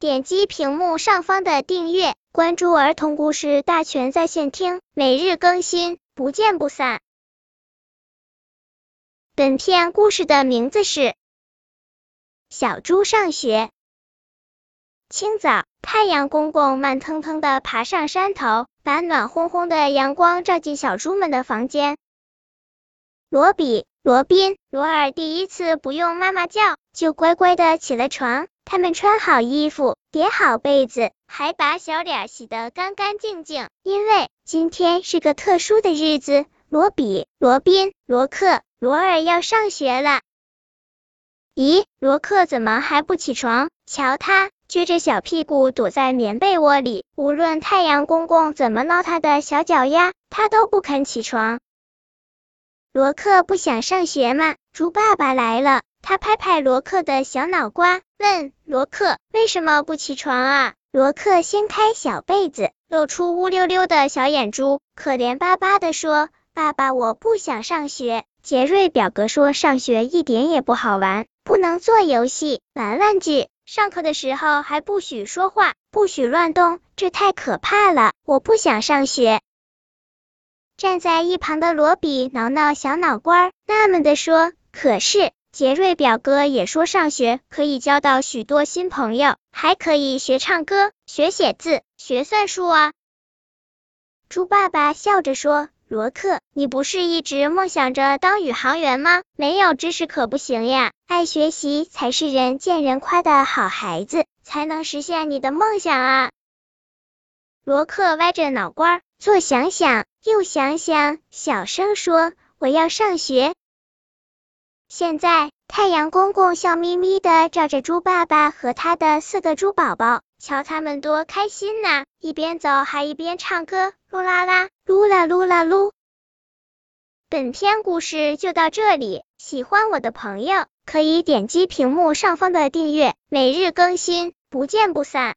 点击屏幕上方的订阅，关注儿童故事大全在线听，每日更新，不见不散。本片故事的名字是《小猪上学》。清早，太阳公公慢腾腾的爬上山头，把暖烘烘的阳光照进小猪们的房间。罗比、罗宾、罗尔第一次不用妈妈叫，就乖乖的起了床。他们穿好衣服，叠好被子，还把小脸洗得干干净净，因为今天是个特殊的日子。罗比、罗宾、罗克、罗尔要上学了。咦，罗克怎么还不起床？瞧他撅着小屁股躲在棉被窝里，无论太阳公公怎么挠他的小脚丫，他都不肯起床。罗克不想上学吗？猪爸爸来了，他拍拍罗克的小脑瓜，问罗克为什么不起床啊？罗克掀开小被子，露出乌溜溜的小眼珠，可怜巴巴的说。爸爸，我不想上学。杰瑞表哥说上学一点也不好玩，不能做游戏、玩玩具，上课的时候还不许说话，不许乱动，这太可怕了。我不想上学。站在一旁的罗比挠挠小脑瓜，纳闷的说：“可是杰瑞表哥也说上学可以交到许多新朋友，还可以学唱歌、学写字、学算术啊。”猪爸爸笑着说。罗克，你不是一直梦想着当宇航员吗？没有知识可不行呀，爱学习才是人见人夸的好孩子，才能实现你的梦想啊！罗克歪着脑瓜，左想想，右想想，小声说：“我要上学。”现在，太阳公公笑眯眯的照着猪爸爸和他的四个猪宝宝。瞧他们多开心呐！一边走还一边唱歌，噜啦啦，噜啦噜啦噜。本篇故事就到这里，喜欢我的朋友可以点击屏幕上方的订阅，每日更新，不见不散。